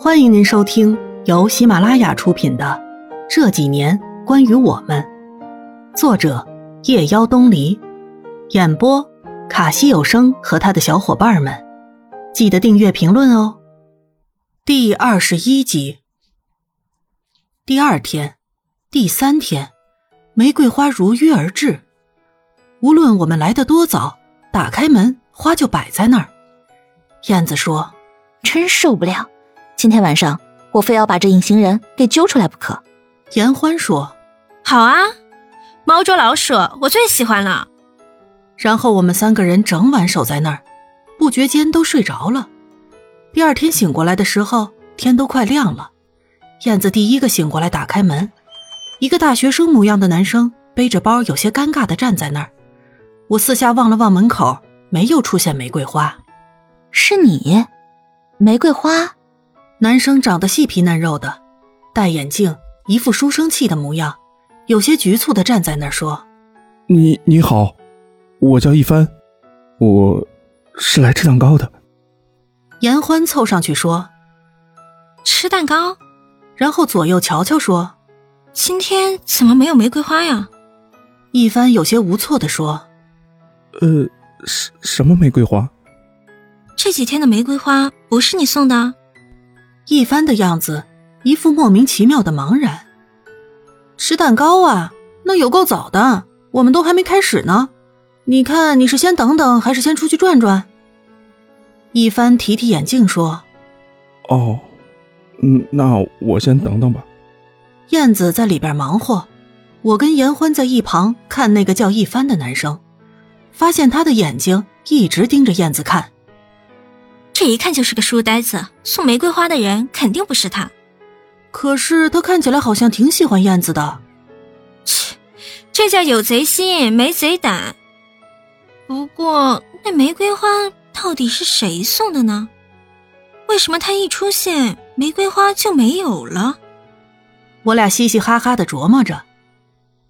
欢迎您收听由喜马拉雅出品的《这几年关于我们》，作者夜妖东篱，演播卡西有声和他的小伙伴们。记得订阅、评论哦。第二十一集。第二天、第三天，玫瑰花如约而至。无论我们来的多早，打开门，花就摆在那儿。燕子说：“真受不了。”今天晚上我非要把这隐形人给揪出来不可。严欢说：“好啊，猫捉老鼠我最喜欢了。”然后我们三个人整晚守在那儿，不觉间都睡着了。第二天醒过来的时候，天都快亮了。燕子第一个醒过来，打开门，一个大学生模样的男生背着包，有些尴尬的站在那儿。我四下望了望门口，没有出现玫瑰花。是你，玫瑰花。男生长得细皮嫩肉的，戴眼镜，一副书生气的模样，有些局促的站在那儿说：“你你好，我叫一帆，我是来吃蛋糕的。”严欢凑上去说：“吃蛋糕。”然后左右瞧瞧说：“今天怎么没有玫瑰花呀？”一帆有些无措的说：“呃，什什么玫瑰花？这几天的玫瑰花不是你送的？”一帆的样子，一副莫名其妙的茫然。吃蛋糕啊？那有够早的，我们都还没开始呢。你看，你是先等等，还是先出去转转？一帆提提眼镜说：“哦，嗯，那我先等等吧。”燕子在里边忙活，我跟严欢在一旁看那个叫一帆的男生，发现他的眼睛一直盯着燕子看。这一看就是个书呆子，送玫瑰花的人肯定不是他。可是他看起来好像挺喜欢燕子的。切，这叫有贼心没贼胆。不过那玫瑰花到底是谁送的呢？为什么他一出现，玫瑰花就没有了？我俩嘻嘻哈哈的琢磨着。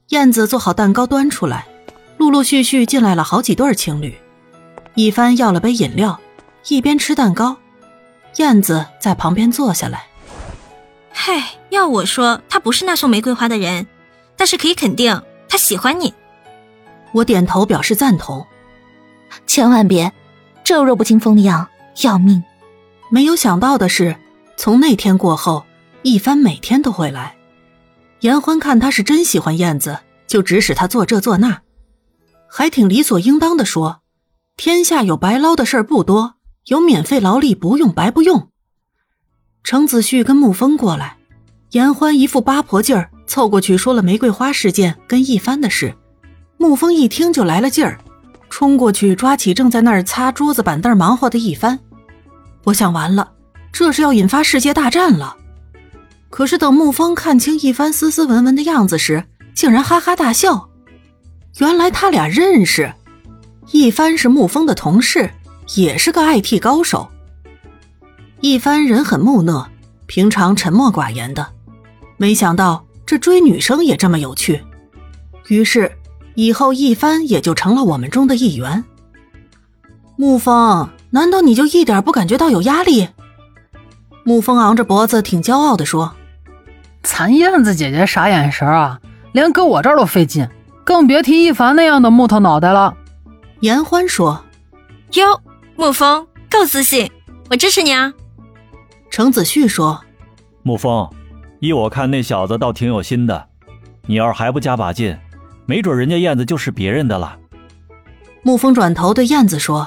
燕子做好蛋糕端出来，陆陆续续进来了好几对情侣。一帆要了杯饮料。一边吃蛋糕，燕子在旁边坐下来。嘿，要我说，他不是那送玫瑰花的人，但是可以肯定，他喜欢你。我点头表示赞同。千万别，这弱不禁风的样，要命！没有想到的是，从那天过后，一帆每天都会来。严欢看他是真喜欢燕子，就指使他做这做那，还挺理所应当的说：“天下有白捞的事儿不多。”有免费劳力不用白不用。程子旭跟沐风过来，严欢一副八婆劲儿，凑过去说了玫瑰花事件跟一帆的事。沐风一听就来了劲儿，冲过去抓起正在那儿擦桌子板凳忙活的一帆。我想完了，这是要引发世界大战了。可是等沐风看清一帆斯斯文文的样子时，竟然哈哈大笑。原来他俩认识，一帆是沐风的同事。也是个 IT 高手。一帆人很木讷，平常沉默寡言的，没想到这追女生也这么有趣。于是以后一帆也就成了我们中的一员。沐风，难道你就一点不感觉到有压力？沐风昂着脖子，挺骄傲的说：“咱燕子姐姐啥眼神啊？连搁我这儿都费劲，更别提一凡那样的木头脑袋了。”严欢说：“哟。”沐风够自信，我支持你啊！程子旭说：“沐风，依我看，那小子倒挺有心的。你要是还不加把劲，没准人家燕子就是别人的了。”沐风转头对燕子说：“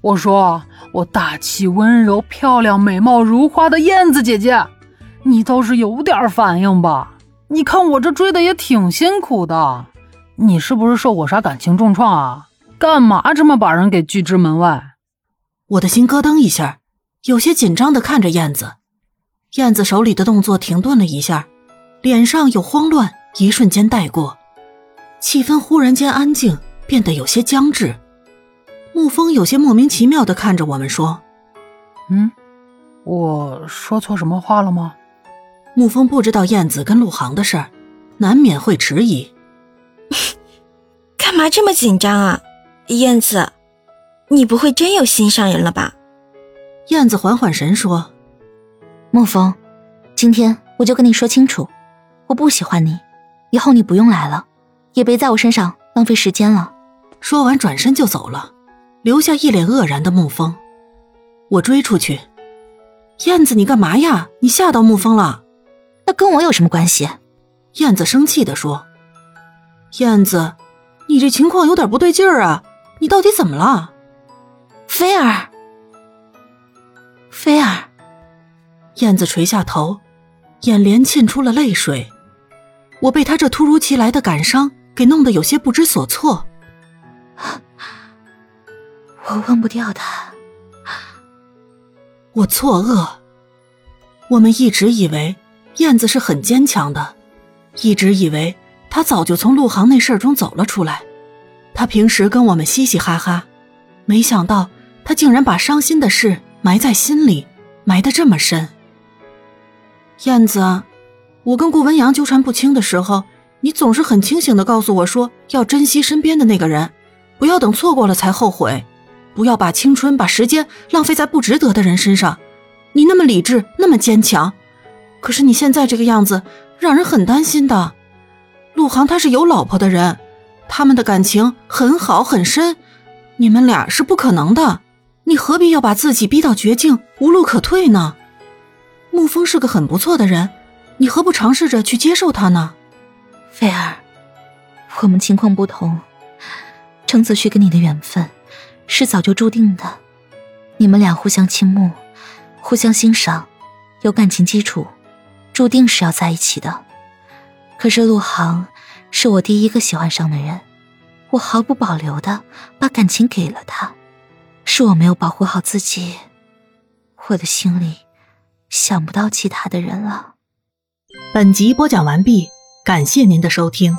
我说，我大气温柔、漂亮、美貌如花的燕子姐姐，你倒是有点反应吧？你看我这追的也挺辛苦的，你是不是受过啥感情重创啊？干嘛这么把人给拒之门外？”我的心咯噔一下，有些紧张的看着燕子。燕子手里的动作停顿了一下，脸上有慌乱，一瞬间带过，气氛忽然间安静，变得有些僵滞。沐风有些莫名其妙的看着我们说：“嗯，我说错什么话了吗？”沐风不知道燕子跟陆航的事儿，难免会迟疑。干嘛这么紧张啊，燕子？你不会真有心上人了吧？燕子缓缓神说：“沐风，今天我就跟你说清楚，我不喜欢你，以后你不用来了，也别在我身上浪费时间了。说完转身就走了，留下一脸愕然的沐风。我追出去，燕子，你干嘛呀？你吓到沐风了？那跟我有什么关系？燕子生气的说：“燕子，你这情况有点不对劲儿啊！你到底怎么了？”菲儿，菲儿，燕子垂下头，眼帘沁出了泪水。我被他这突如其来的感伤给弄得有些不知所措。我忘不掉他。我错愕。我们一直以为燕子是很坚强的，一直以为她早就从陆航那事儿中走了出来。她平时跟我们嘻嘻哈哈，没想到他竟然把伤心的事埋在心里，埋得这么深。燕子，我跟顾文阳纠缠不清的时候，你总是很清醒的告诉我说要珍惜身边的那个人，不要等错过了才后悔。不要把青春、把时间浪费在不值得的人身上。你那么理智，那么坚强，可是你现在这个样子，让人很担心的。陆航他是有老婆的人，他们的感情很好很深，你们俩是不可能的。你何必要把自己逼到绝境，无路可退呢？沐风是个很不错的人，你何不尝试着去接受他呢？菲儿，我们情况不同，程子旭跟你的缘分。是早就注定的，你们俩互相倾慕，互相欣赏，有感情基础，注定是要在一起的。可是陆航是我第一个喜欢上的人，我毫不保留的把感情给了他，是我没有保护好自己，我的心里想不到其他的人了。本集播讲完毕，感谢您的收听。